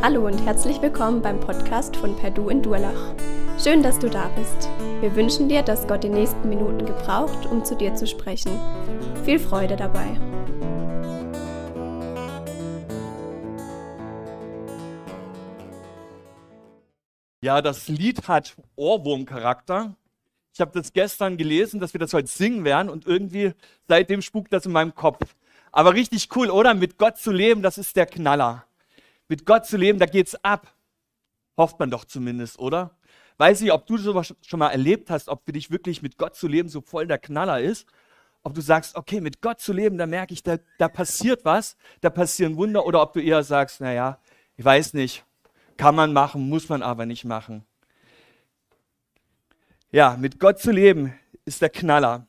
Hallo und herzlich willkommen beim Podcast von Perdu in Durlach. Schön, dass du da bist. Wir wünschen dir, dass Gott die nächsten Minuten gebraucht, um zu dir zu sprechen. Viel Freude dabei. Ja, das Lied hat Ohrwurmcharakter. Ich habe das gestern gelesen, dass wir das heute singen werden und irgendwie seitdem spukt das in meinem Kopf. Aber richtig cool, oder? Mit Gott zu leben, das ist der Knaller mit Gott zu leben, da geht's ab. Hofft man doch zumindest, oder? Weiß nicht, ob du sowas schon mal erlebt hast, ob für dich wirklich mit Gott zu leben so voll der Knaller ist. Ob du sagst, okay, mit Gott zu leben, da merke ich, da, da passiert was, da passieren Wunder. Oder ob du eher sagst, naja, ich weiß nicht, kann man machen, muss man aber nicht machen. Ja, mit Gott zu leben ist der Knaller.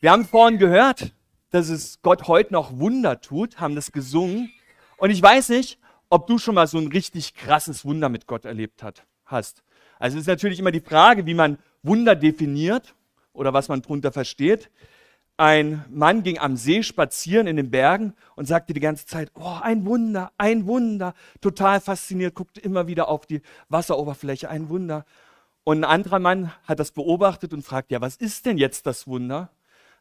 Wir haben vorhin gehört, dass es Gott heute noch Wunder tut, haben das gesungen. Und ich weiß nicht, ob du schon mal so ein richtig krasses Wunder mit Gott erlebt hat, hast. Also es ist natürlich immer die Frage, wie man Wunder definiert oder was man darunter versteht. Ein Mann ging am See spazieren in den Bergen und sagte die ganze Zeit, oh, ein Wunder, ein Wunder. Total fasziniert, guckte immer wieder auf die Wasseroberfläche, ein Wunder. Und ein anderer Mann hat das beobachtet und fragt, ja, was ist denn jetzt das Wunder?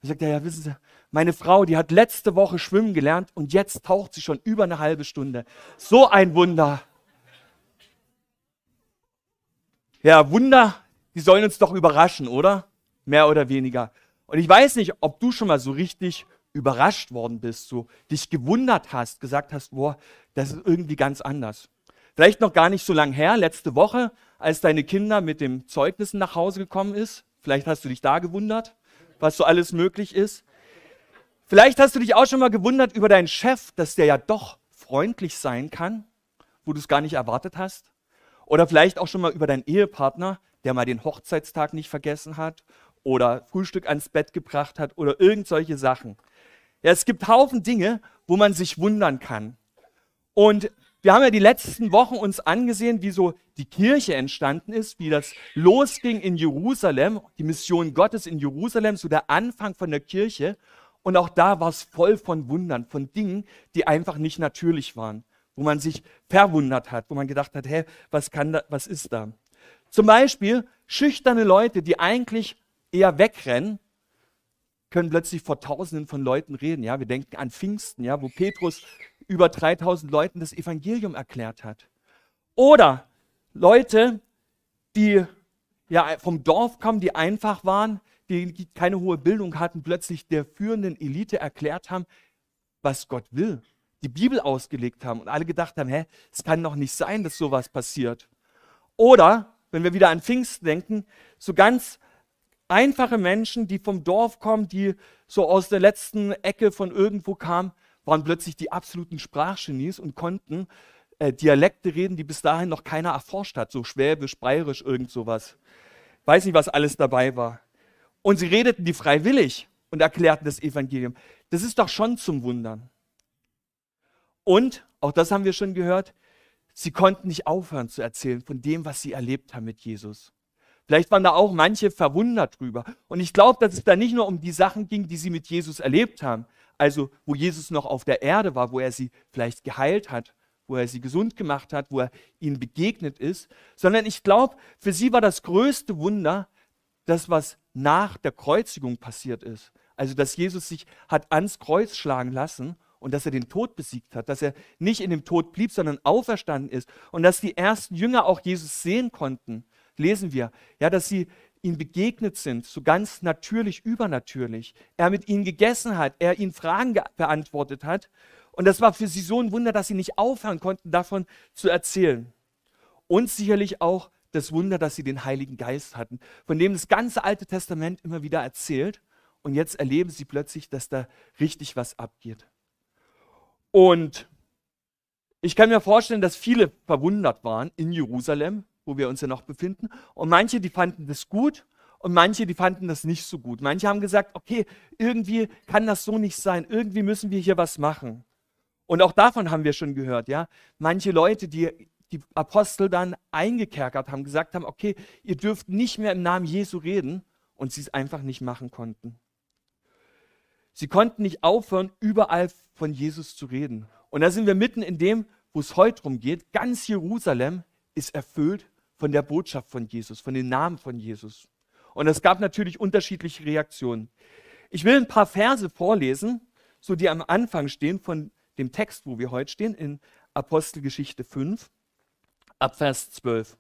Er sagt, ja, ja, wissen Sie, meine Frau, die hat letzte Woche schwimmen gelernt und jetzt taucht sie schon über eine halbe Stunde. So ein Wunder. Ja, Wunder, die sollen uns doch überraschen, oder? Mehr oder weniger. Und ich weiß nicht, ob du schon mal so richtig überrascht worden bist, so dich gewundert hast, gesagt hast, boah, das ist irgendwie ganz anders. Vielleicht noch gar nicht so lang her, letzte Woche, als deine Kinder mit dem Zeugnissen nach Hause gekommen ist. Vielleicht hast du dich da gewundert was so alles möglich ist. Vielleicht hast du dich auch schon mal gewundert über deinen Chef, dass der ja doch freundlich sein kann, wo du es gar nicht erwartet hast. Oder vielleicht auch schon mal über deinen Ehepartner, der mal den Hochzeitstag nicht vergessen hat oder Frühstück ans Bett gebracht hat oder irgend solche Sachen. Ja, es gibt Haufen Dinge, wo man sich wundern kann. Und wir haben ja die letzten Wochen uns angesehen, wie so die Kirche entstanden ist, wie das losging in Jerusalem, die Mission Gottes in Jerusalem, so der Anfang von der Kirche. Und auch da war es voll von Wundern, von Dingen, die einfach nicht natürlich waren, wo man sich verwundert hat, wo man gedacht hat, hä, was kann da, was ist da? Zum Beispiel schüchterne Leute, die eigentlich eher wegrennen, können plötzlich vor Tausenden von Leuten reden. Ja, wir denken an Pfingsten, ja, wo Petrus über 3000 Leuten das Evangelium erklärt hat. Oder Leute, die ja vom Dorf kommen, die einfach waren, die keine hohe Bildung hatten, plötzlich der führenden Elite erklärt haben, was Gott will. Die Bibel ausgelegt haben und alle gedacht haben, hä, es kann doch nicht sein, dass sowas passiert. Oder, wenn wir wieder an Pfingsten denken, so ganz einfache Menschen, die vom Dorf kommen, die so aus der letzten Ecke von irgendwo kamen, waren plötzlich die absoluten Sprachgenies und konnten äh, Dialekte reden, die bis dahin noch keiner erforscht hat, so Schwäbisch, Bayerisch, irgend sowas. Weiß nicht, was alles dabei war. Und sie redeten die freiwillig und erklärten das Evangelium. Das ist doch schon zum Wundern. Und, auch das haben wir schon gehört, sie konnten nicht aufhören zu erzählen von dem, was sie erlebt haben mit Jesus. Vielleicht waren da auch manche verwundert drüber. Und ich glaube, dass es da nicht nur um die Sachen ging, die sie mit Jesus erlebt haben, also wo Jesus noch auf der Erde war, wo er sie vielleicht geheilt hat, wo er sie gesund gemacht hat, wo er ihnen begegnet ist, sondern ich glaube, für sie war das größte Wunder das, was nach der Kreuzigung passiert ist. Also, dass Jesus sich hat ans Kreuz schlagen lassen und dass er den Tod besiegt hat, dass er nicht in dem Tod blieb, sondern auferstanden ist und dass die ersten Jünger auch Jesus sehen konnten, lesen wir, ja, dass sie ihm begegnet sind, so ganz natürlich, übernatürlich. Er mit ihnen gegessen hat, er ihnen Fragen beantwortet hat. Und das war für sie so ein Wunder, dass sie nicht aufhören konnten, davon zu erzählen. Und sicherlich auch das Wunder, dass sie den Heiligen Geist hatten, von dem das ganze Alte Testament immer wieder erzählt. Und jetzt erleben sie plötzlich, dass da richtig was abgeht. Und ich kann mir vorstellen, dass viele verwundert waren in Jerusalem, wo wir uns ja noch befinden. Und manche, die fanden das gut und manche, die fanden das nicht so gut. Manche haben gesagt, okay, irgendwie kann das so nicht sein, irgendwie müssen wir hier was machen. Und auch davon haben wir schon gehört, ja. Manche Leute, die die Apostel dann eingekerkert haben, gesagt haben, okay, ihr dürft nicht mehr im Namen Jesu reden und sie es einfach nicht machen konnten. Sie konnten nicht aufhören, überall von Jesus zu reden. Und da sind wir mitten in dem, wo es heute darum geht, ganz Jerusalem ist erfüllt von der Botschaft von Jesus, von den Namen von Jesus. Und es gab natürlich unterschiedliche Reaktionen. Ich will ein paar Verse vorlesen, so die am Anfang stehen von dem Text, wo wir heute stehen, in Apostelgeschichte 5, ab Vers 12.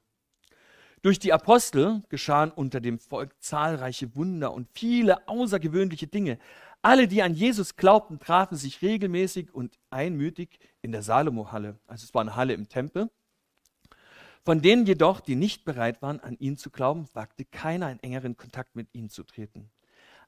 Durch die Apostel geschahen unter dem Volk zahlreiche Wunder und viele außergewöhnliche Dinge. Alle, die an Jesus glaubten, trafen sich regelmäßig und einmütig in der Salomo-Halle. Also es war eine Halle im Tempel. Von denen jedoch, die nicht bereit waren, an ihn zu glauben, wagte keiner in engeren Kontakt mit ihnen zu treten.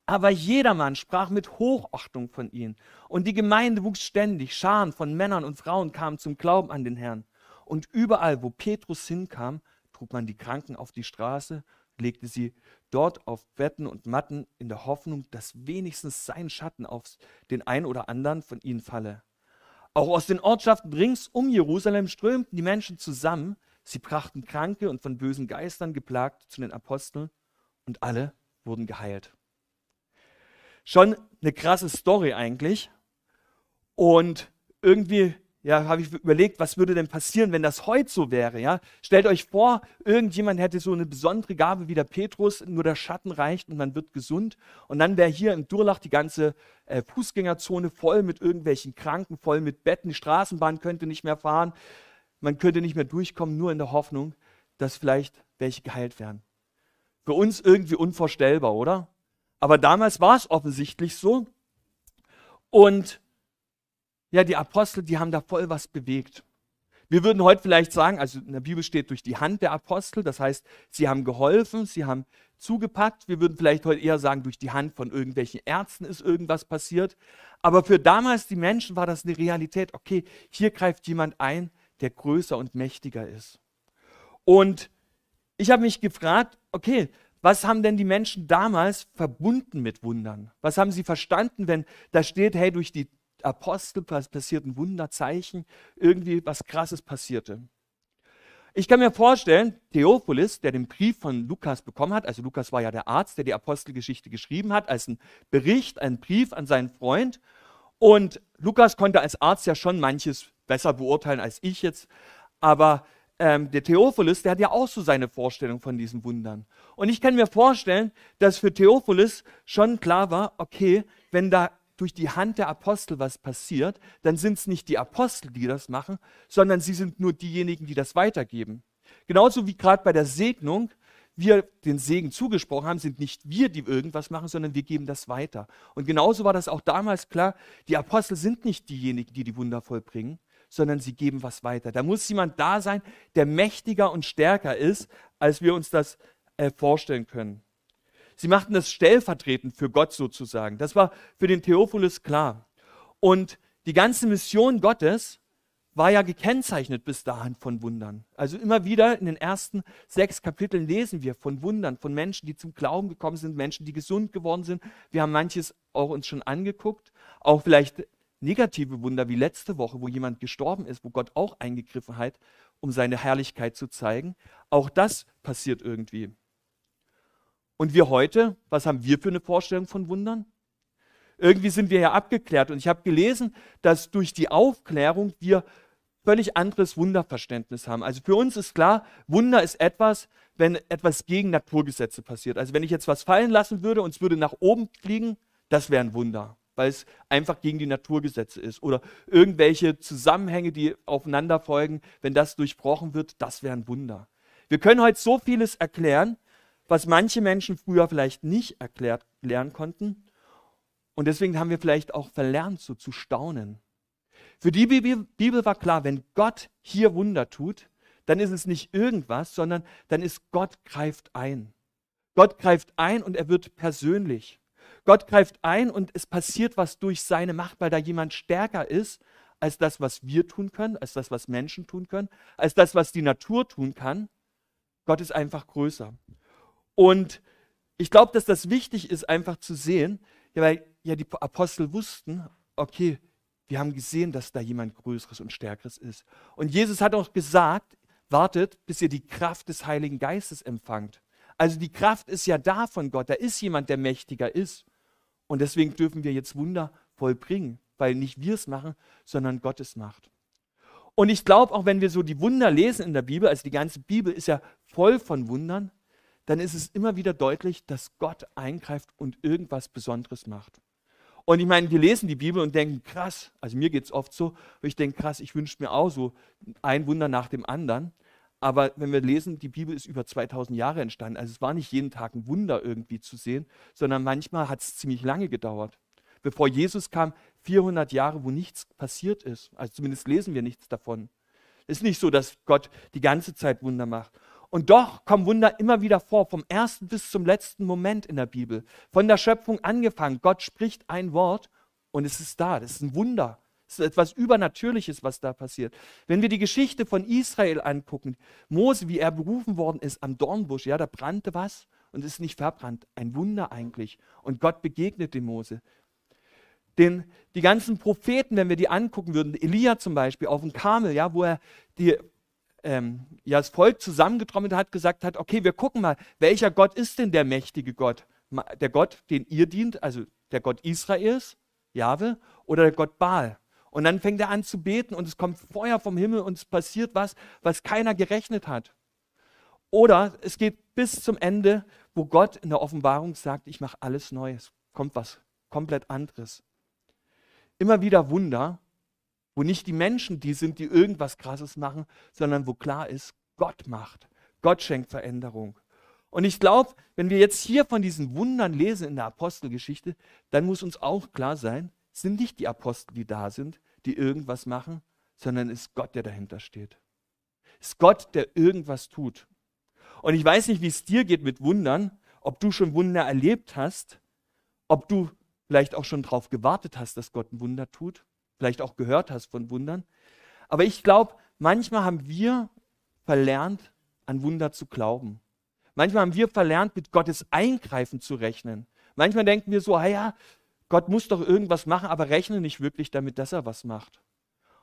Aber jedermann sprach mit Hochachtung von ihnen. Und die Gemeinde wuchs ständig. Scharen von Männern und Frauen kamen zum Glauben an den Herrn. Und überall, wo Petrus hinkam, trug man die Kranken auf die Straße, legte sie dort auf Betten und Matten in der Hoffnung, dass wenigstens sein Schatten auf den einen oder anderen von ihnen falle. Auch aus den Ortschaften rings um Jerusalem strömten die Menschen zusammen, Sie brachten Kranke und von bösen Geistern geplagt zu den Aposteln und alle wurden geheilt. Schon eine krasse Story eigentlich. Und irgendwie ja, habe ich überlegt, was würde denn passieren, wenn das heute so wäre? Ja? Stellt euch vor, irgendjemand hätte so eine besondere Gabe wie der Petrus, nur der Schatten reicht und man wird gesund. Und dann wäre hier im Durlach die ganze äh, Fußgängerzone voll mit irgendwelchen Kranken, voll mit Betten. Die Straßenbahn könnte nicht mehr fahren man könnte nicht mehr durchkommen, nur in der Hoffnung, dass vielleicht welche geheilt werden. Für uns irgendwie unvorstellbar, oder? Aber damals war es offensichtlich so. Und ja, die Apostel, die haben da voll was bewegt. Wir würden heute vielleicht sagen, also in der Bibel steht durch die Hand der Apostel, das heißt, sie haben geholfen, sie haben zugepackt. Wir würden vielleicht heute eher sagen, durch die Hand von irgendwelchen Ärzten ist irgendwas passiert. Aber für damals die Menschen war das eine Realität. Okay, hier greift jemand ein, der größer und mächtiger ist. Und ich habe mich gefragt, okay, was haben denn die Menschen damals verbunden mit Wundern? Was haben sie verstanden, wenn da steht, hey, durch die Apostel passierten Wunderzeichen, irgendwie was Krasses passierte? Ich kann mir vorstellen, Theophilus, der den Brief von Lukas bekommen hat, also Lukas war ja der Arzt, der die Apostelgeschichte geschrieben hat, als ein Bericht, ein Brief an seinen Freund. Und Lukas konnte als Arzt ja schon manches besser beurteilen als ich jetzt. Aber ähm, der Theophilus, der hat ja auch so seine Vorstellung von diesen Wundern. Und ich kann mir vorstellen, dass für Theophilus schon klar war, okay, wenn da durch die Hand der Apostel was passiert, dann sind es nicht die Apostel, die das machen, sondern sie sind nur diejenigen, die das weitergeben. Genauso wie gerade bei der Segnung wir den Segen zugesprochen haben, sind nicht wir, die irgendwas machen, sondern wir geben das weiter. Und genauso war das auch damals klar, die Apostel sind nicht diejenigen, die die Wunder vollbringen, sondern sie geben was weiter. Da muss jemand da sein, der mächtiger und stärker ist, als wir uns das äh, vorstellen können. Sie machten das stellvertretend für Gott sozusagen. Das war für den Theophilus klar. Und die ganze Mission Gottes war ja gekennzeichnet bis dahin von Wundern. Also immer wieder in den ersten sechs Kapiteln lesen wir von Wundern, von Menschen, die zum Glauben gekommen sind, Menschen, die gesund geworden sind. Wir haben manches auch uns schon angeguckt, auch vielleicht negative Wunder wie letzte Woche, wo jemand gestorben ist, wo Gott auch eingegriffen hat, um seine Herrlichkeit zu zeigen. Auch das passiert irgendwie. Und wir heute, was haben wir für eine Vorstellung von Wundern? Irgendwie sind wir ja abgeklärt. Und ich habe gelesen, dass durch die Aufklärung wir völlig anderes Wunderverständnis haben. Also für uns ist klar, Wunder ist etwas, wenn etwas gegen Naturgesetze passiert. Also wenn ich jetzt was fallen lassen würde und es würde nach oben fliegen, das wäre ein Wunder weil es einfach gegen die Naturgesetze ist. Oder irgendwelche Zusammenhänge, die aufeinander folgen, wenn das durchbrochen wird, das wäre ein Wunder. Wir können heute so vieles erklären, was manche Menschen früher vielleicht nicht erklärt lernen konnten. Und deswegen haben wir vielleicht auch verlernt, so zu staunen. Für die Bibel war klar, wenn Gott hier Wunder tut, dann ist es nicht irgendwas, sondern dann ist Gott greift ein. Gott greift ein und er wird persönlich. Gott greift ein und es passiert was durch seine Macht, weil da jemand stärker ist als das, was wir tun können, als das, was Menschen tun können, als das, was die Natur tun kann. Gott ist einfach größer. Und ich glaube, dass das wichtig ist, einfach zu sehen, ja, weil ja die Apostel wussten, okay, wir haben gesehen, dass da jemand Größeres und Stärkeres ist. Und Jesus hat auch gesagt, wartet, bis ihr die Kraft des Heiligen Geistes empfangt. Also die Kraft ist ja da von Gott, da ist jemand, der mächtiger ist. Und deswegen dürfen wir jetzt Wunder vollbringen, weil nicht wir es machen, sondern Gott es macht. Und ich glaube, auch wenn wir so die Wunder lesen in der Bibel, also die ganze Bibel ist ja voll von Wundern, dann ist es immer wieder deutlich, dass Gott eingreift und irgendwas Besonderes macht. Und ich meine, wir lesen die Bibel und denken, krass, also mir geht es oft so, ich denke, krass, ich wünsche mir auch so ein Wunder nach dem anderen. Aber wenn wir lesen, die Bibel ist über 2000 Jahre entstanden. Also es war nicht jeden Tag ein Wunder irgendwie zu sehen, sondern manchmal hat es ziemlich lange gedauert. Bevor Jesus kam, 400 Jahre, wo nichts passiert ist. Also zumindest lesen wir nichts davon. Es ist nicht so, dass Gott die ganze Zeit Wunder macht. Und doch kommen Wunder immer wieder vor, vom ersten bis zum letzten Moment in der Bibel. Von der Schöpfung angefangen. Gott spricht ein Wort und es ist da. Das ist ein Wunder. Ist etwas Übernatürliches, was da passiert. Wenn wir die Geschichte von Israel angucken, Mose, wie er berufen worden ist am Dornbusch, ja, da brannte was und ist nicht verbrannt. Ein Wunder eigentlich. Und Gott begegnet dem Mose. Den, die ganzen Propheten, wenn wir die angucken würden, Elia zum Beispiel auf dem Kamel, ja, wo er die, ähm, ja, das Volk zusammengetrommelt hat, gesagt hat, okay, wir gucken mal, welcher Gott ist denn der mächtige Gott? Der Gott, den ihr dient, also der Gott Israels, Jahwe, oder der Gott Baal? Und dann fängt er an zu beten und es kommt Feuer vom Himmel und es passiert was, was keiner gerechnet hat. Oder es geht bis zum Ende, wo Gott in der Offenbarung sagt, ich mache alles Neues. Kommt was komplett anderes. Immer wieder Wunder, wo nicht die Menschen die sind, die irgendwas Krasses machen, sondern wo klar ist, Gott macht. Gott schenkt Veränderung. Und ich glaube, wenn wir jetzt hier von diesen Wundern lesen in der Apostelgeschichte, dann muss uns auch klar sein, sind nicht die Apostel, die da sind, die irgendwas machen, sondern ist Gott, der dahinter steht. Ist Gott, der irgendwas tut. Und ich weiß nicht, wie es dir geht mit Wundern, ob du schon Wunder erlebt hast, ob du vielleicht auch schon darauf gewartet hast, dass Gott ein Wunder tut, vielleicht auch gehört hast von Wundern. Aber ich glaube, manchmal haben wir verlernt, an Wunder zu glauben. Manchmal haben wir verlernt, mit Gottes Eingreifen zu rechnen. Manchmal denken wir so, ah ja, Gott muss doch irgendwas machen, aber rechne nicht wirklich damit, dass er was macht.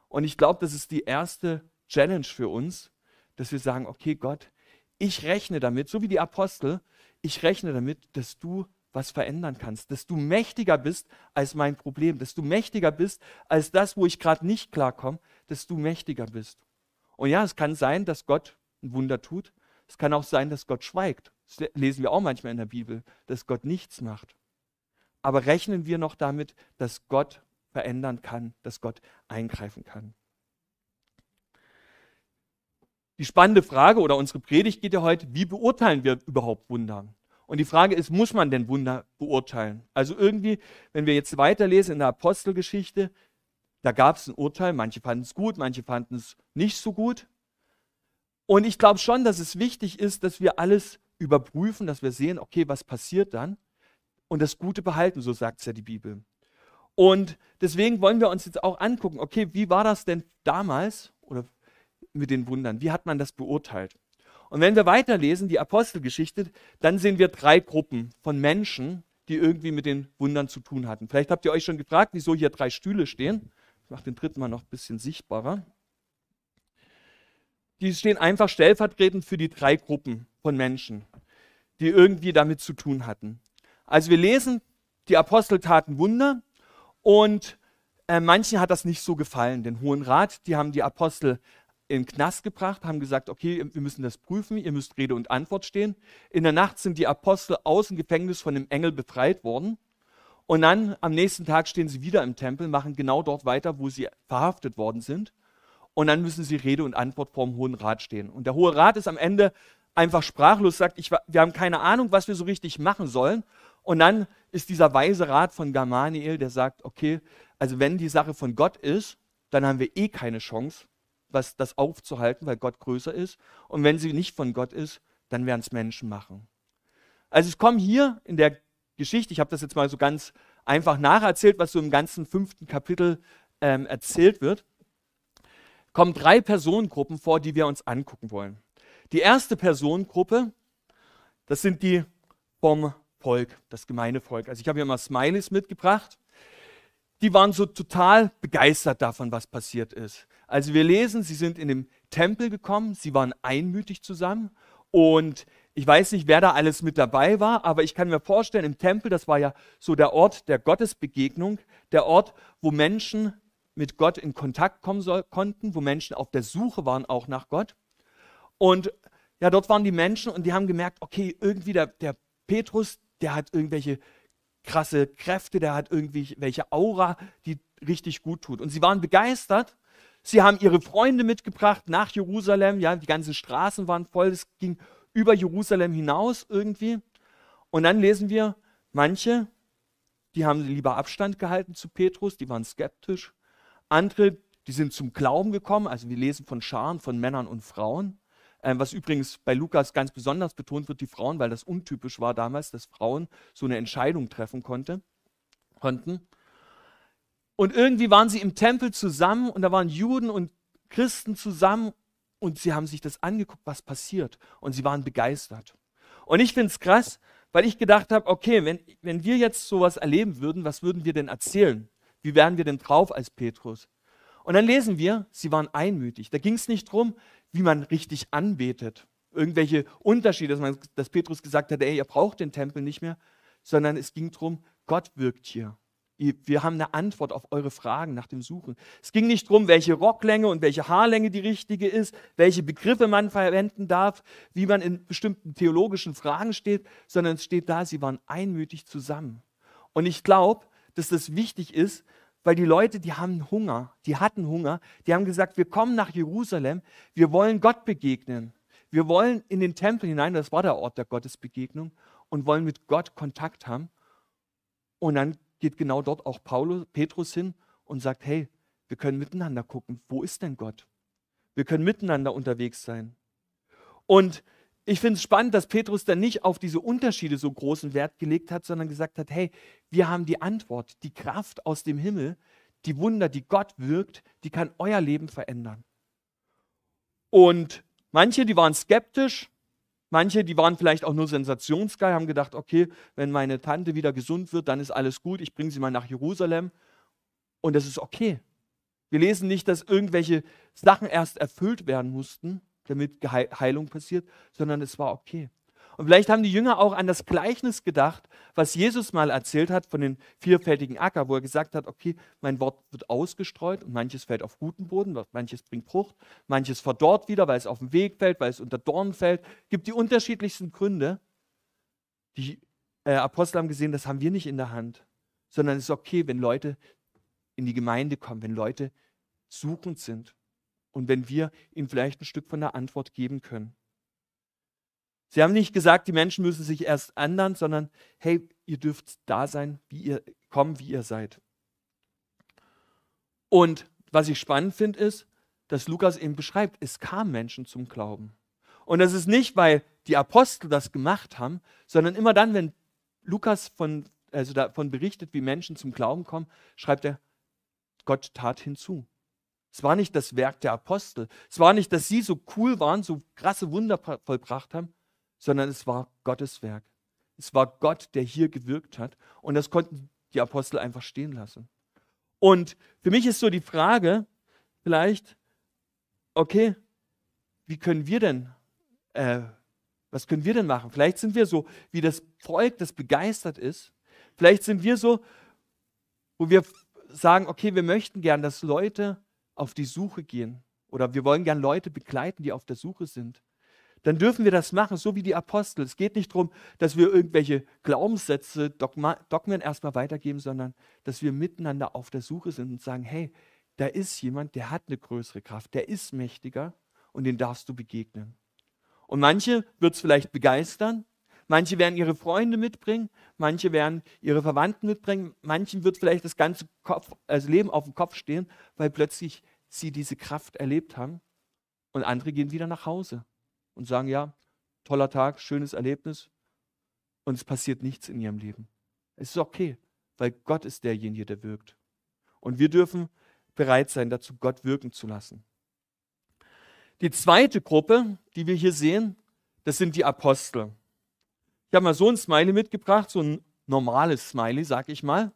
Und ich glaube, das ist die erste Challenge für uns, dass wir sagen, okay, Gott, ich rechne damit, so wie die Apostel, ich rechne damit, dass du was verändern kannst, dass du mächtiger bist als mein Problem, dass du mächtiger bist als das, wo ich gerade nicht klarkomme, dass du mächtiger bist. Und ja, es kann sein, dass Gott ein Wunder tut. Es kann auch sein, dass Gott schweigt. Das lesen wir auch manchmal in der Bibel, dass Gott nichts macht. Aber rechnen wir noch damit, dass Gott verändern kann, dass Gott eingreifen kann. Die spannende Frage oder unsere Predigt geht ja heute, wie beurteilen wir überhaupt Wunder? Und die Frage ist, muss man denn Wunder beurteilen? Also irgendwie, wenn wir jetzt weiterlesen in der Apostelgeschichte, da gab es ein Urteil, manche fanden es gut, manche fanden es nicht so gut. Und ich glaube schon, dass es wichtig ist, dass wir alles überprüfen, dass wir sehen, okay, was passiert dann? Und das Gute behalten, so sagt es ja die Bibel. Und deswegen wollen wir uns jetzt auch angucken, okay, wie war das denn damals oder mit den Wundern? Wie hat man das beurteilt? Und wenn wir weiterlesen, die Apostelgeschichte, dann sehen wir drei Gruppen von Menschen, die irgendwie mit den Wundern zu tun hatten. Vielleicht habt ihr euch schon gefragt, wieso hier drei Stühle stehen. Ich mache den dritten mal noch ein bisschen sichtbarer. Die stehen einfach stellvertretend für die drei Gruppen von Menschen, die irgendwie damit zu tun hatten. Also wir lesen, die Apostel taten Wunder und äh, manchen hat das nicht so gefallen. Den Hohen Rat, die haben die Apostel in Knast gebracht, haben gesagt, okay, wir müssen das prüfen, ihr müsst Rede und Antwort stehen. In der Nacht sind die Apostel aus dem Gefängnis von dem Engel befreit worden. Und dann am nächsten Tag stehen sie wieder im Tempel, machen genau dort weiter, wo sie verhaftet worden sind. Und dann müssen sie Rede und Antwort vor dem Hohen Rat stehen. Und der Hohe Rat ist am Ende einfach sprachlos, sagt, ich, wir haben keine Ahnung, was wir so richtig machen sollen. Und dann ist dieser weise Rat von Gamaliel, der sagt, okay, also wenn die Sache von Gott ist, dann haben wir eh keine Chance, was das aufzuhalten, weil Gott größer ist. Und wenn sie nicht von Gott ist, dann werden es Menschen machen. Also es kommen hier in der Geschichte, ich habe das jetzt mal so ganz einfach nacherzählt, was so im ganzen fünften Kapitel ähm, erzählt wird, kommen drei Personengruppen vor, die wir uns angucken wollen. Die erste Personengruppe, das sind die vom Volk, das gemeine Volk. Also ich habe hier mal Smileys mitgebracht. Die waren so total begeistert davon, was passiert ist. Also wir lesen, sie sind in den Tempel gekommen, sie waren einmütig zusammen und ich weiß nicht, wer da alles mit dabei war, aber ich kann mir vorstellen, im Tempel, das war ja so der Ort der Gottesbegegnung, der Ort, wo Menschen mit Gott in Kontakt kommen soll, konnten, wo Menschen auf der Suche waren auch nach Gott. Und ja, dort waren die Menschen und die haben gemerkt, okay, irgendwie der, der Petrus, der hat irgendwelche krasse Kräfte, der hat irgendwie welche Aura, die richtig gut tut. Und sie waren begeistert. Sie haben ihre Freunde mitgebracht nach Jerusalem. Ja, die ganzen Straßen waren voll. Es ging über Jerusalem hinaus irgendwie. Und dann lesen wir, manche, die haben lieber Abstand gehalten zu Petrus, die waren skeptisch. Andere, die sind zum Glauben gekommen. Also wir lesen von Scharen von Männern und Frauen. Ähm, was übrigens bei Lukas ganz besonders betont wird, die Frauen, weil das untypisch war damals, dass Frauen so eine Entscheidung treffen konnte, konnten. Und irgendwie waren sie im Tempel zusammen und da waren Juden und Christen zusammen und sie haben sich das angeguckt, was passiert. Und sie waren begeistert. Und ich finde es krass, weil ich gedacht habe, okay, wenn, wenn wir jetzt sowas erleben würden, was würden wir denn erzählen? Wie wären wir denn drauf als Petrus? Und dann lesen wir, sie waren einmütig. Da ging es nicht darum, wie man richtig anbetet, irgendwelche Unterschiede, dass, man, dass Petrus gesagt hat, ey, ihr braucht den Tempel nicht mehr, sondern es ging darum, Gott wirkt hier. Wir haben eine Antwort auf eure Fragen nach dem Suchen. Es ging nicht darum, welche Rocklänge und welche Haarlänge die richtige ist, welche Begriffe man verwenden darf, wie man in bestimmten theologischen Fragen steht, sondern es steht da, sie waren einmütig zusammen. Und ich glaube, dass das wichtig ist, weil die Leute, die haben Hunger, die hatten Hunger, die haben gesagt, wir kommen nach Jerusalem, wir wollen Gott begegnen. Wir wollen in den Tempel hinein, das war der Ort der Gottesbegegnung, und wollen mit Gott Kontakt haben. Und dann geht genau dort auch Paulus, Petrus hin und sagt, hey, wir können miteinander gucken, wo ist denn Gott? Wir können miteinander unterwegs sein. Und ich finde es spannend, dass Petrus dann nicht auf diese Unterschiede so großen Wert gelegt hat, sondern gesagt hat, hey, wir haben die Antwort, die Kraft aus dem Himmel, die Wunder, die Gott wirkt, die kann euer Leben verändern. Und manche, die waren skeptisch, manche, die waren vielleicht auch nur sensationsgeil, haben gedacht, okay, wenn meine Tante wieder gesund wird, dann ist alles gut, ich bringe sie mal nach Jerusalem. Und das ist okay. Wir lesen nicht, dass irgendwelche Sachen erst erfüllt werden mussten, damit Heilung passiert, sondern es war okay. Und vielleicht haben die Jünger auch an das Gleichnis gedacht, was Jesus mal erzählt hat von den vierfältigen Acker, wo er gesagt hat, okay, mein Wort wird ausgestreut und manches fällt auf guten Boden, manches bringt Frucht, manches verdorrt wieder, weil es auf dem Weg fällt, weil es unter Dornen fällt. Gibt die unterschiedlichsten Gründe. Die äh, Apostel haben gesehen, das haben wir nicht in der Hand, sondern es ist okay, wenn Leute in die Gemeinde kommen, wenn Leute suchend sind und wenn wir ihnen vielleicht ein Stück von der Antwort geben können. Sie haben nicht gesagt, die Menschen müssen sich erst ändern, sondern hey, ihr dürft da sein, wie ihr kommen, wie ihr seid. Und was ich spannend finde, ist, dass Lukas eben beschreibt, es kamen Menschen zum Glauben. Und das ist nicht, weil die Apostel das gemacht haben, sondern immer dann, wenn Lukas von, also davon berichtet, wie Menschen zum Glauben kommen, schreibt er, Gott tat hinzu. Es war nicht das Werk der Apostel. Es war nicht, dass sie so cool waren, so krasse Wunder vollbracht haben, sondern es war Gottes Werk. Es war Gott, der hier gewirkt hat. Und das konnten die Apostel einfach stehen lassen. Und für mich ist so die Frage, vielleicht, okay, wie können wir denn, äh, was können wir denn machen? Vielleicht sind wir so wie das Volk, das begeistert ist. Vielleicht sind wir so, wo wir sagen, okay, wir möchten gern, dass Leute auf die Suche gehen oder wir wollen gern Leute begleiten, die auf der Suche sind, dann dürfen wir das machen, so wie die Apostel. Es geht nicht darum, dass wir irgendwelche Glaubenssätze, Dogma, Dogmen erstmal weitergeben, sondern dass wir miteinander auf der Suche sind und sagen, hey, da ist jemand, der hat eine größere Kraft, der ist mächtiger und den darfst du begegnen. Und manche wird es vielleicht begeistern, manche werden ihre Freunde mitbringen, manche werden ihre Verwandten mitbringen, manchen wird vielleicht das ganze Kopf, also Leben auf dem Kopf stehen, weil plötzlich sie diese Kraft erlebt haben. Und andere gehen wieder nach Hause und sagen, ja, toller Tag, schönes Erlebnis. Und es passiert nichts in ihrem Leben. Es ist okay, weil Gott ist derjenige, der wirkt. Und wir dürfen bereit sein, dazu Gott wirken zu lassen. Die zweite Gruppe, die wir hier sehen, das sind die Apostel. Ich habe mal so ein Smiley mitgebracht, so ein normales Smiley, sag ich mal.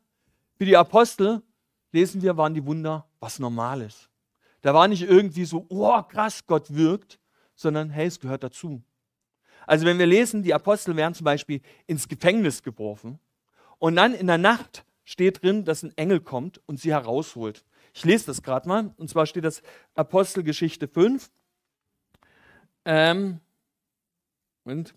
Für die Apostel lesen wir, waren die Wunder was Normales. Da war nicht irgendwie so, oh krass, Gott wirkt, sondern hey, es gehört dazu. Also wenn wir lesen, die Apostel werden zum Beispiel ins Gefängnis geworfen und dann in der Nacht steht drin, dass ein Engel kommt und sie herausholt. Ich lese das gerade mal. Und zwar steht das Apostelgeschichte 5. Ähm, und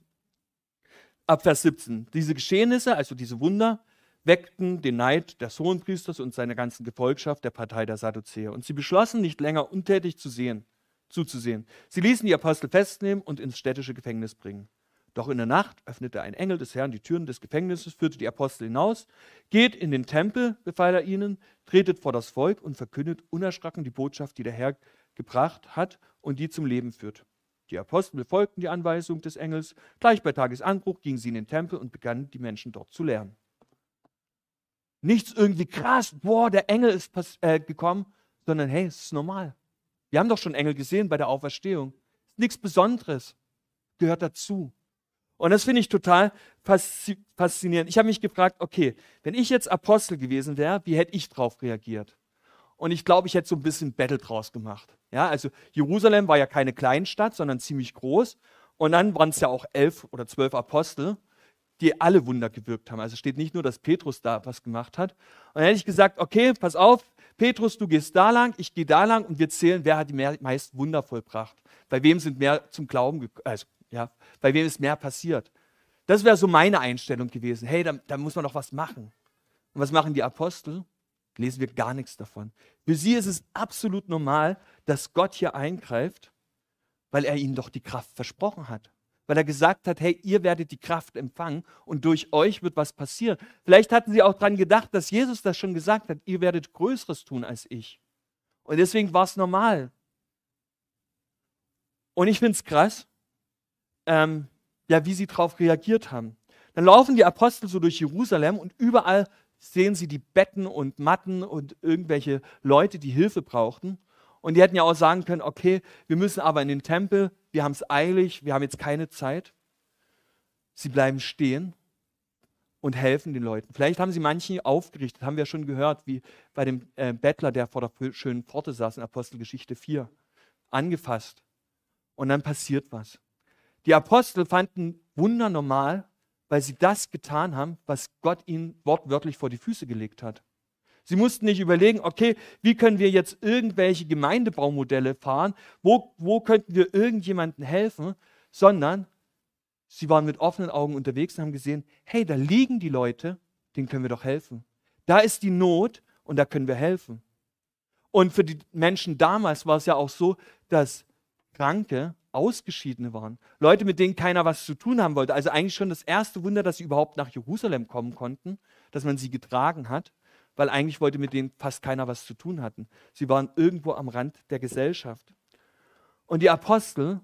ab Vers 17. Diese Geschehnisse, also diese Wunder, weckten den Neid des Hohenpriesters und seiner ganzen Gefolgschaft der Partei der Sadduzäer. Und sie beschlossen, nicht länger untätig zu sehen, zuzusehen. Sie ließen die Apostel festnehmen und ins städtische Gefängnis bringen. Doch in der Nacht öffnete ein Engel des Herrn die Türen des Gefängnisses, führte die Apostel hinaus, geht in den Tempel, befahl er ihnen, tretet vor das Volk und verkündet unerschrocken die Botschaft, die der Herr gebracht hat und die zum Leben führt. Die Apostel befolgten die Anweisung des Engels. Gleich bei Tagesanbruch gingen sie in den Tempel und begannen die Menschen dort zu lehren. Nichts irgendwie krass, boah, der Engel ist äh, gekommen, sondern hey, es ist normal. Wir haben doch schon Engel gesehen bei der Auferstehung. Nichts Besonderes, gehört dazu. Und das finde ich total faszinierend. Ich habe mich gefragt, okay, wenn ich jetzt Apostel gewesen wäre, wie hätte ich darauf reagiert? Und ich glaube, ich hätte so ein bisschen Battle draus gemacht. Ja, also Jerusalem war ja keine Kleinstadt, sondern ziemlich groß. Und dann waren es ja auch elf oder zwölf Apostel, die alle Wunder gewirkt haben. Also steht nicht nur, dass Petrus da was gemacht hat. Und dann hätte ich gesagt, okay, pass auf, Petrus, du gehst da lang, ich gehe da lang und wir zählen, wer hat die mehr, meisten Wunder vollbracht. Bei wem sind mehr zum Glauben, also, ja, bei wem ist mehr passiert. Das wäre so meine Einstellung gewesen. Hey, da, da muss man doch was machen. Und was machen die Apostel? Lesen wir gar nichts davon. Für sie ist es absolut normal, dass Gott hier eingreift, weil er ihnen doch die Kraft versprochen hat. Weil er gesagt hat, hey, ihr werdet die Kraft empfangen und durch euch wird was passieren. Vielleicht hatten sie auch daran gedacht, dass Jesus das schon gesagt hat, ihr werdet Größeres tun als ich. Und deswegen war es normal. Und ich finde es krass, ähm, ja, wie sie darauf reagiert haben. Dann laufen die Apostel so durch Jerusalem und überall sehen sie die Betten und Matten und irgendwelche Leute, die Hilfe brauchten. Und die hätten ja auch sagen können, okay, wir müssen aber in den Tempel, wir haben es eilig, wir haben jetzt keine Zeit. Sie bleiben stehen und helfen den Leuten. Vielleicht haben sie manchen aufgerichtet, haben wir schon gehört, wie bei dem äh, Bettler, der vor der schönen Pforte saß in Apostelgeschichte 4, angefasst. Und dann passiert was. Die Apostel fanden Wunder normal weil sie das getan haben, was Gott ihnen wortwörtlich vor die Füße gelegt hat. Sie mussten nicht überlegen, okay, wie können wir jetzt irgendwelche Gemeindebaumodelle fahren, wo, wo könnten wir irgendjemandem helfen, sondern sie waren mit offenen Augen unterwegs und haben gesehen, hey, da liegen die Leute, denen können wir doch helfen. Da ist die Not und da können wir helfen. Und für die Menschen damals war es ja auch so, dass Kranke Ausgeschiedene waren. Leute, mit denen keiner was zu tun haben wollte. Also eigentlich schon das erste Wunder, dass sie überhaupt nach Jerusalem kommen konnten, dass man sie getragen hat, weil eigentlich wollte mit denen fast keiner was zu tun hatten. Sie waren irgendwo am Rand der Gesellschaft. Und die Apostel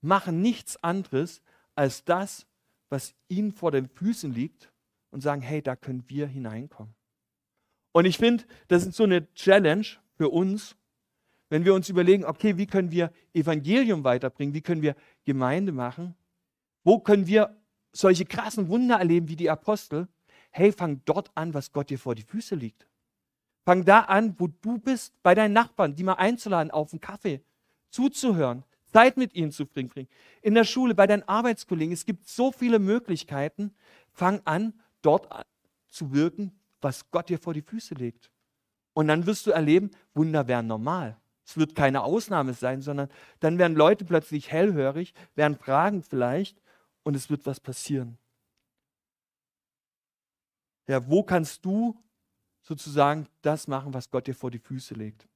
machen nichts anderes als das, was ihnen vor den Füßen liegt und sagen, hey, da können wir hineinkommen. Und ich finde, das ist so eine Challenge für uns, wenn wir uns überlegen, okay, wie können wir Evangelium weiterbringen, wie können wir Gemeinde machen, wo können wir solche krassen Wunder erleben wie die Apostel, hey, fang dort an, was Gott dir vor die Füße liegt. Fang da an, wo du bist, bei deinen Nachbarn, die mal einzuladen auf einen Kaffee, zuzuhören, Zeit mit ihnen zu bringen. In der Schule, bei deinen Arbeitskollegen. Es gibt so viele Möglichkeiten. Fang an, dort zu wirken, was Gott dir vor die Füße legt. Und dann wirst du erleben, Wunder werden normal. Es wird keine Ausnahme sein, sondern dann werden Leute plötzlich hellhörig, werden fragen vielleicht und es wird was passieren. Ja, wo kannst du sozusagen das machen, was Gott dir vor die Füße legt?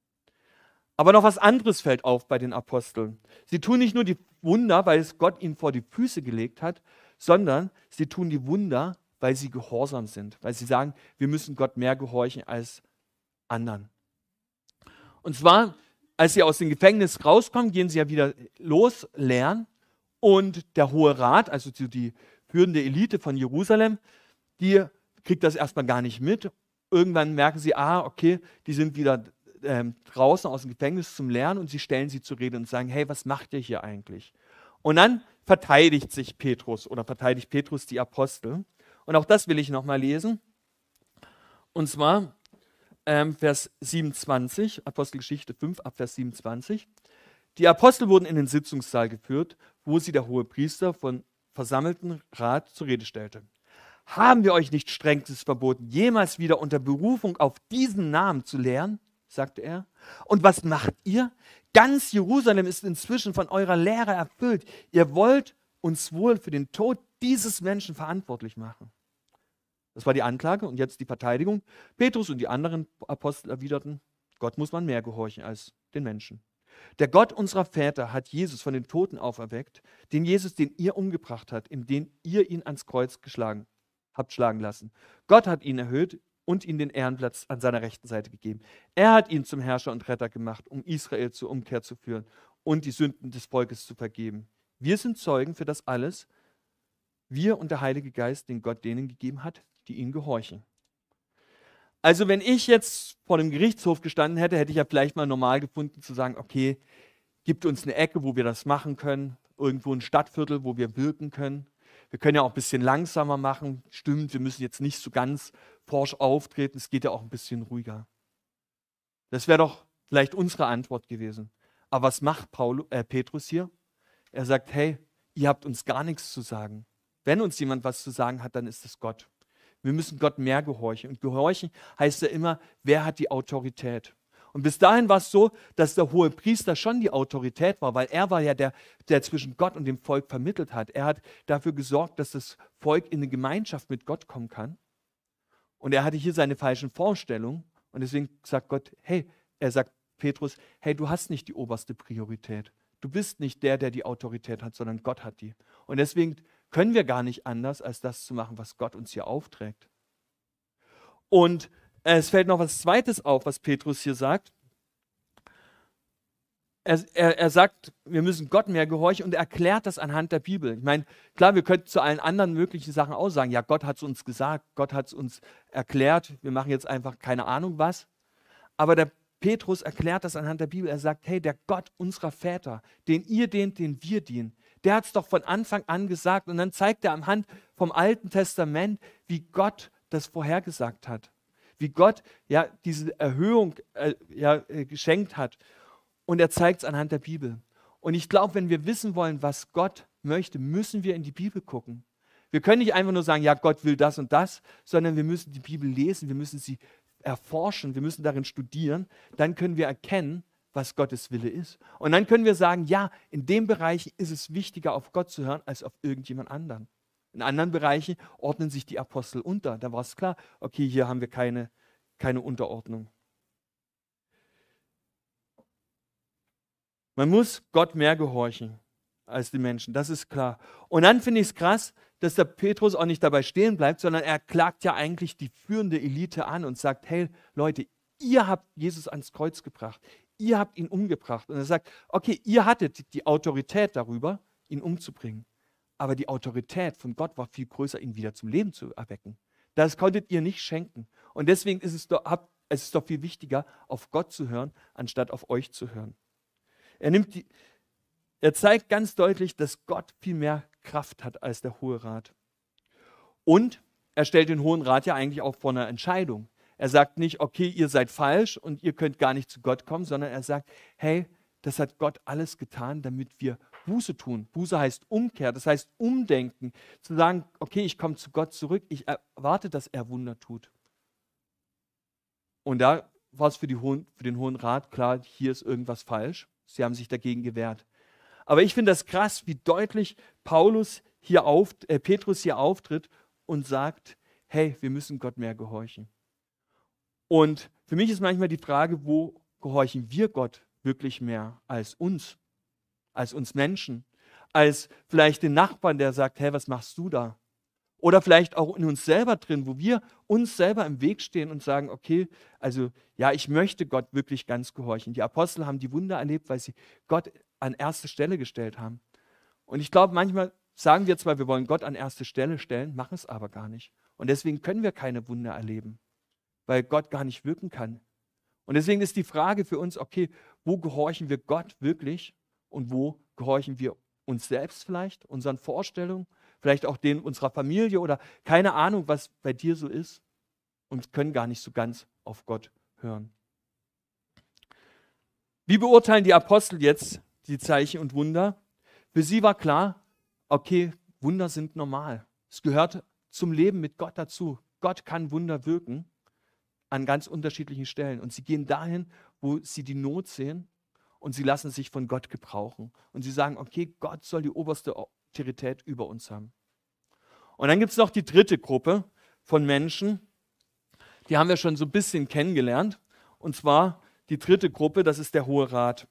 Aber noch was anderes fällt auf bei den Aposteln. Sie tun nicht nur die Wunder, weil es Gott ihnen vor die Füße gelegt hat, sondern sie tun die Wunder, weil sie gehorsam sind, weil sie sagen, wir müssen Gott mehr gehorchen als anderen. Und zwar als sie aus dem Gefängnis rauskommen, gehen sie ja wieder los, lernen. Und der Hohe Rat, also die führende Elite von Jerusalem, die kriegt das erstmal gar nicht mit. Irgendwann merken sie, ah, okay, die sind wieder ähm, draußen aus dem Gefängnis zum Lernen und sie stellen sie zur Rede und sagen, hey, was macht ihr hier eigentlich? Und dann verteidigt sich Petrus oder verteidigt Petrus die Apostel. Und auch das will ich nochmal lesen. Und zwar ähm, Vers 27, Apostelgeschichte 5, Abvers 27. Die Apostel wurden in den Sitzungssaal geführt, wo sie der hohe Priester von versammelten Rat zur Rede stellte. Haben wir euch nicht strengstens verboten, jemals wieder unter Berufung auf diesen Namen zu lehren? sagte er. Und was macht ihr? Ganz Jerusalem ist inzwischen von eurer Lehre erfüllt. Ihr wollt uns wohl für den Tod dieses Menschen verantwortlich machen. Das war die Anklage und jetzt die Verteidigung. Petrus und die anderen Apostel erwiderten, Gott muss man mehr gehorchen als den Menschen. Der Gott unserer Väter hat Jesus von den Toten auferweckt, den Jesus, den ihr umgebracht habt, indem ihr ihn ans Kreuz geschlagen habt schlagen lassen. Gott hat ihn erhöht und ihm den Ehrenplatz an seiner rechten Seite gegeben. Er hat ihn zum Herrscher und Retter gemacht, um Israel zur Umkehr zu führen und die Sünden des Volkes zu vergeben. Wir sind Zeugen für das alles, wir und der Heilige Geist, den Gott denen gegeben hat, die ihm gehorchen. Also wenn ich jetzt vor dem Gerichtshof gestanden hätte, hätte ich ja vielleicht mal normal gefunden zu sagen, okay, gibt uns eine Ecke, wo wir das machen können, irgendwo ein Stadtviertel, wo wir wirken können. Wir können ja auch ein bisschen langsamer machen. Stimmt, wir müssen jetzt nicht so ganz forsch auftreten, es geht ja auch ein bisschen ruhiger. Das wäre doch vielleicht unsere Antwort gewesen. Aber was macht Paul, äh, Petrus hier? Er sagt, hey, ihr habt uns gar nichts zu sagen. Wenn uns jemand was zu sagen hat, dann ist es Gott. Wir müssen Gott mehr gehorchen. Und gehorchen heißt ja immer, wer hat die Autorität? Und bis dahin war es so, dass der hohe Priester schon die Autorität war, weil er war ja der, der zwischen Gott und dem Volk vermittelt hat. Er hat dafür gesorgt, dass das Volk in eine Gemeinschaft mit Gott kommen kann. Und er hatte hier seine falschen Vorstellungen. Und deswegen sagt Gott, hey, er sagt Petrus, hey, du hast nicht die oberste Priorität. Du bist nicht der, der die Autorität hat, sondern Gott hat die. Und deswegen können wir gar nicht anders, als das zu machen, was Gott uns hier aufträgt. Und es fällt noch was Zweites auf, was Petrus hier sagt. Er, er, er, sagt, wir müssen Gott mehr gehorchen und er erklärt das anhand der Bibel. Ich meine, klar, wir könnten zu allen anderen möglichen Sachen auch sagen, ja, Gott hat es uns gesagt, Gott hat es uns erklärt, wir machen jetzt einfach keine Ahnung was. Aber der Petrus erklärt das anhand der Bibel. Er sagt, hey, der Gott unserer Väter, den ihr dient, den wir dienen, der hat es doch von Anfang an gesagt. Und dann zeigt er am Hand vom Alten Testament, wie Gott das vorhergesagt hat. Wie Gott ja diese Erhöhung äh, ja, äh, geschenkt hat. Und er zeigt es anhand der Bibel. Und ich glaube, wenn wir wissen wollen, was Gott möchte, müssen wir in die Bibel gucken. Wir können nicht einfach nur sagen, ja, Gott will das und das, sondern wir müssen die Bibel lesen, wir müssen sie erforschen, wir müssen darin studieren. Dann können wir erkennen, was Gottes Wille ist. Und dann können wir sagen, ja, in dem Bereich ist es wichtiger, auf Gott zu hören, als auf irgendjemand anderen. In anderen Bereichen ordnen sich die Apostel unter. Da war es klar, okay, hier haben wir keine, keine Unterordnung. Man muss Gott mehr gehorchen als die Menschen, das ist klar. Und dann finde ich es krass, dass der Petrus auch nicht dabei stehen bleibt, sondern er klagt ja eigentlich die führende Elite an und sagt, hey Leute, ihr habt Jesus ans Kreuz gebracht, ihr habt ihn umgebracht. Und er sagt, okay, ihr hattet die Autorität darüber, ihn umzubringen. Aber die Autorität von Gott war viel größer, ihn wieder zum Leben zu erwecken. Das konntet ihr nicht schenken. Und deswegen ist es doch, es ist doch viel wichtiger, auf Gott zu hören, anstatt auf euch zu hören. Er, nimmt die, er zeigt ganz deutlich, dass Gott viel mehr Kraft hat als der Hohe Rat. Und er stellt den Hohen Rat ja eigentlich auch vor einer Entscheidung. Er sagt nicht, okay, ihr seid falsch und ihr könnt gar nicht zu Gott kommen, sondern er sagt, hey, das hat Gott alles getan, damit wir Buße tun. Buße heißt Umkehr, das heißt Umdenken. Zu sagen, okay, ich komme zu Gott zurück, ich erwarte, dass er Wunder tut. Und da war es für, für, den Hohen Rat klar, hier ist irgendwas falsch. Sie haben sich dagegen gewehrt. Aber ich finde das krass, wie deutlich Paulus hier auf, äh, Petrus hier auftritt und sagt, hey, wir müssen Gott mehr gehorchen. Und für mich ist manchmal die Frage, wo gehorchen wir Gott wirklich mehr als uns, als uns Menschen, als vielleicht den Nachbarn, der sagt, hey, was machst du da? Oder vielleicht auch in uns selber drin, wo wir uns selber im Weg stehen und sagen, okay, also ja, ich möchte Gott wirklich ganz gehorchen. Die Apostel haben die Wunder erlebt, weil sie Gott an erste Stelle gestellt haben. Und ich glaube, manchmal sagen wir zwar, wir wollen Gott an erste Stelle stellen, machen es aber gar nicht. Und deswegen können wir keine Wunder erleben weil Gott gar nicht wirken kann. Und deswegen ist die Frage für uns, okay, wo gehorchen wir Gott wirklich und wo gehorchen wir uns selbst vielleicht, unseren Vorstellungen, vielleicht auch denen unserer Familie oder keine Ahnung, was bei dir so ist und können gar nicht so ganz auf Gott hören. Wie beurteilen die Apostel jetzt die Zeichen und Wunder? Für sie war klar, okay, Wunder sind normal. Es gehört zum Leben mit Gott dazu. Gott kann Wunder wirken. An ganz unterschiedlichen Stellen. Und sie gehen dahin, wo sie die Not sehen und sie lassen sich von Gott gebrauchen. Und sie sagen, okay, Gott soll die oberste Autorität über uns haben. Und dann gibt es noch die dritte Gruppe von Menschen, die haben wir schon so ein bisschen kennengelernt. Und zwar die dritte Gruppe, das ist der Hohe Rat.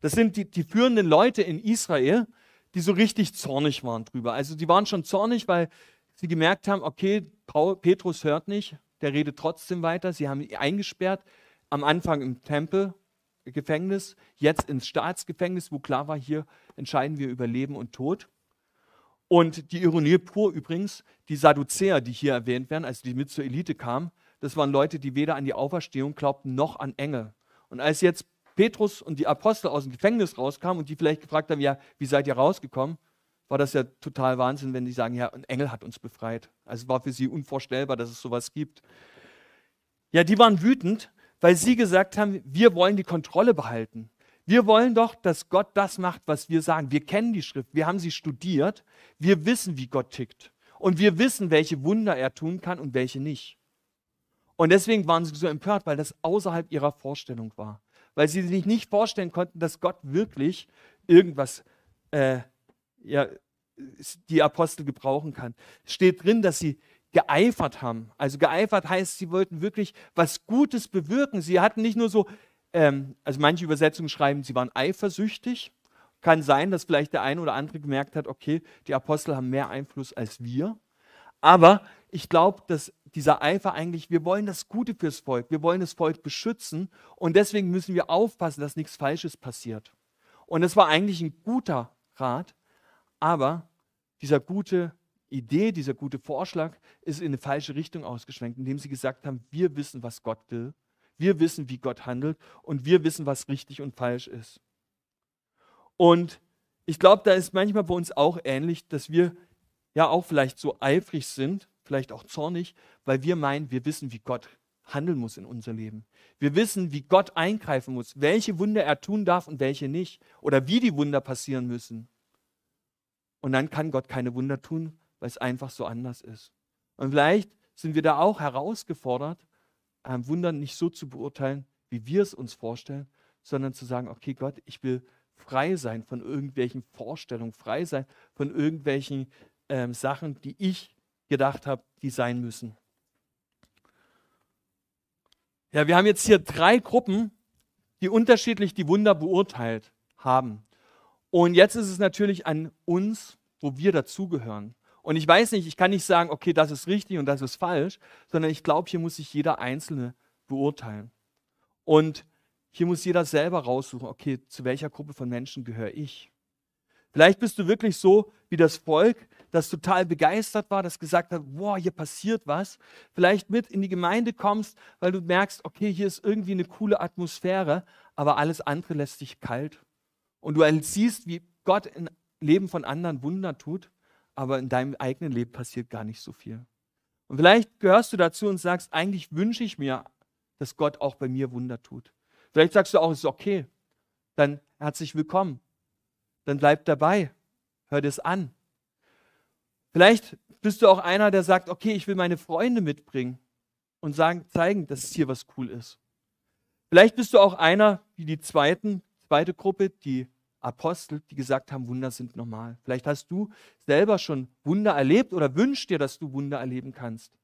Das sind die, die führenden Leute in Israel, die so richtig zornig waren drüber. Also die waren schon zornig, weil sie gemerkt haben, okay, Petrus hört nicht, der redet trotzdem weiter. Sie haben ihn eingesperrt, am Anfang im Tempelgefängnis, jetzt ins Staatsgefängnis, wo klar war, hier entscheiden wir über Leben und Tod. Und die Ironie pur übrigens, die Sadduzäer, die hier erwähnt werden, also die mit zur Elite kamen, das waren Leute, die weder an die Auferstehung glaubten noch an Engel. Und als jetzt Petrus und die Apostel aus dem Gefängnis rauskamen und die vielleicht gefragt haben, ja, wie seid ihr rausgekommen, war das ja total Wahnsinn, wenn die sagen, ja, ein Engel hat uns befreit. Also war für sie unvorstellbar, dass es sowas gibt. Ja, die waren wütend, weil sie gesagt haben, wir wollen die Kontrolle behalten. Wir wollen doch, dass Gott das macht, was wir sagen. Wir kennen die Schrift, wir haben sie studiert, wir wissen, wie Gott tickt. Und wir wissen, welche Wunder er tun kann und welche nicht. Und deswegen waren sie so empört, weil das außerhalb ihrer Vorstellung war. Weil sie sich nicht vorstellen konnten, dass Gott wirklich irgendwas, äh, ja, die Apostel gebrauchen kann. Es steht drin, dass sie geeifert haben. Also geeifert heißt, sie wollten wirklich was Gutes bewirken. Sie hatten nicht nur so ähm, also manche Übersetzungen schreiben, sie waren eifersüchtig. Kann sein, dass vielleicht der eine oder andere gemerkt hat, okay, die Apostel haben mehr Einfluss als wir. Aber ich glaube, dass dieser Eifer eigentlich, wir wollen das Gute fürs Volk, wir wollen das Volk beschützen und deswegen müssen wir aufpassen, dass nichts Falsches passiert. Und es war eigentlich ein guter Rat, aber dieser gute Idee, dieser gute Vorschlag ist in eine falsche Richtung ausgeschwenkt, indem sie gesagt haben, wir wissen, was Gott will wir wissen, wie Gott handelt und wir wissen, was richtig und falsch ist. Und ich glaube, da ist manchmal bei uns auch ähnlich, dass wir ja auch vielleicht so eifrig sind, vielleicht auch zornig, weil wir meinen, wir wissen, wie Gott handeln muss in unser Leben. Wir wissen, wie Gott eingreifen muss, welche Wunder er tun darf und welche nicht oder wie die Wunder passieren müssen. Und dann kann Gott keine Wunder tun, weil es einfach so anders ist. Und vielleicht sind wir da auch herausgefordert, ähm, Wunder nicht so zu beurteilen, wie wir es uns vorstellen, sondern zu sagen, okay Gott, ich will frei sein von irgendwelchen Vorstellungen, frei sein von irgendwelchen ähm, Sachen, die ich gedacht habe, die sein müssen. Ja, wir haben jetzt hier drei Gruppen, die unterschiedlich die Wunder beurteilt haben. Und jetzt ist es natürlich an uns, wo wir dazugehören. Und ich weiß nicht, ich kann nicht sagen, okay, das ist richtig und das ist falsch, sondern ich glaube, hier muss sich jeder Einzelne beurteilen. Und hier muss jeder selber raussuchen, okay, zu welcher Gruppe von Menschen gehöre ich? Vielleicht bist du wirklich so wie das Volk, das total begeistert war, das gesagt hat, wow, hier passiert was. Vielleicht mit in die Gemeinde kommst, weil du merkst, okay, hier ist irgendwie eine coole Atmosphäre, aber alles andere lässt dich kalt. Und du siehst, wie Gott im Leben von anderen Wunder tut aber in deinem eigenen Leben passiert gar nicht so viel. Und vielleicht gehörst du dazu und sagst, eigentlich wünsche ich mir, dass Gott auch bei mir Wunder tut. Vielleicht sagst du auch, es ist okay. Dann herzlich willkommen. Dann bleib dabei. Hör es an. Vielleicht bist du auch einer, der sagt, okay, ich will meine Freunde mitbringen und sagen, zeigen, dass es hier was cool ist. Vielleicht bist du auch einer, wie die zweiten, zweite Gruppe, die Apostel, die gesagt haben, Wunder sind normal. Vielleicht hast du selber schon Wunder erlebt oder wünschst dir, dass du Wunder erleben kannst.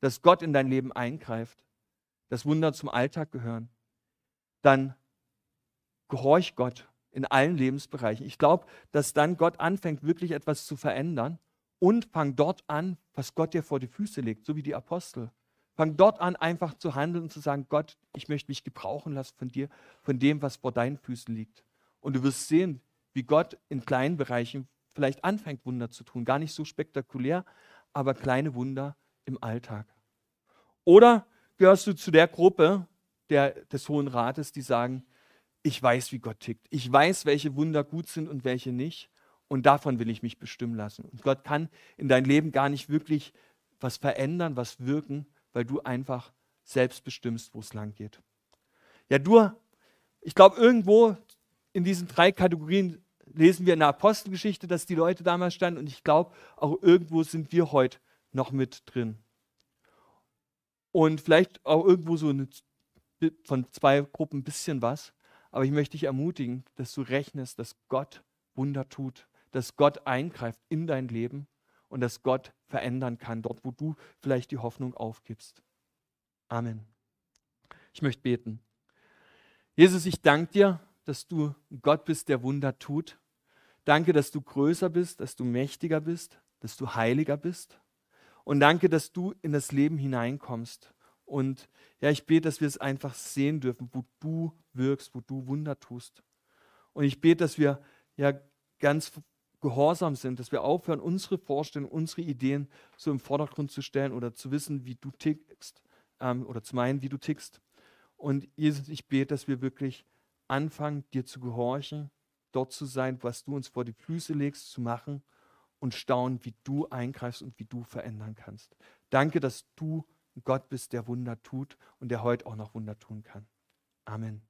Dass Gott in dein Leben eingreift. Dass Wunder zum Alltag gehören. Dann gehorch Gott in allen Lebensbereichen. Ich glaube, dass dann Gott anfängt, wirklich etwas zu verändern und fang dort an, was Gott dir vor die Füße legt, so wie die Apostel. Fang dort an, einfach zu handeln und zu sagen, Gott, ich möchte mich gebrauchen lassen von dir, von dem, was vor deinen Füßen liegt. Und du wirst sehen, wie Gott in kleinen Bereichen vielleicht anfängt, Wunder zu tun. Gar nicht so spektakulär, aber kleine Wunder im Alltag. Oder gehörst du zu der Gruppe der, des Hohen Rates, die sagen, ich weiß, wie Gott tickt. Ich weiß, welche Wunder gut sind und welche nicht. Und davon will ich mich bestimmen lassen. Und Gott kann in dein Leben gar nicht wirklich was verändern, was wirken, weil du einfach selbst bestimmst, wo es lang geht. Ja, du, ich glaube, irgendwo in diesen drei Kategorien lesen wir in der Apostelgeschichte, dass die Leute damals standen und ich glaube, auch irgendwo sind wir heute noch mit drin. und vielleicht auch irgendwo so eine, von zwei Gruppen ein bisschen was. Aber ich möchte dich ermutigen, dass du rechnest, dass Gott Wunder tut, dass Gott eingreift in dein Leben und dass Gott verändern kann, dort wo du vielleicht die Hoffnung aufgibst. Amen. Ich möchte beten. Jesus, ich danke dir, dass du Gott bist, der Wunder tut. Danke, dass du größer bist, dass du mächtiger bist, dass du heiliger bist. Und danke, dass du in das Leben hineinkommst. Und ja, ich bete, dass wir es einfach sehen dürfen, wo du wirkst, wo du Wunder tust. Und ich bete, dass wir ja ganz gehorsam sind, dass wir aufhören, unsere Vorstellungen, unsere Ideen so im Vordergrund zu stellen oder zu wissen, wie du tickst ähm, oder zu meinen, wie du tickst. Und Jesus, ich bete, dass wir wirklich anfangen, dir zu gehorchen, dort zu sein, was du uns vor die Füße legst, zu machen und staunen, wie du eingreifst und wie du verändern kannst. Danke, dass du Gott bist, der Wunder tut und der heute auch noch Wunder tun kann. Amen.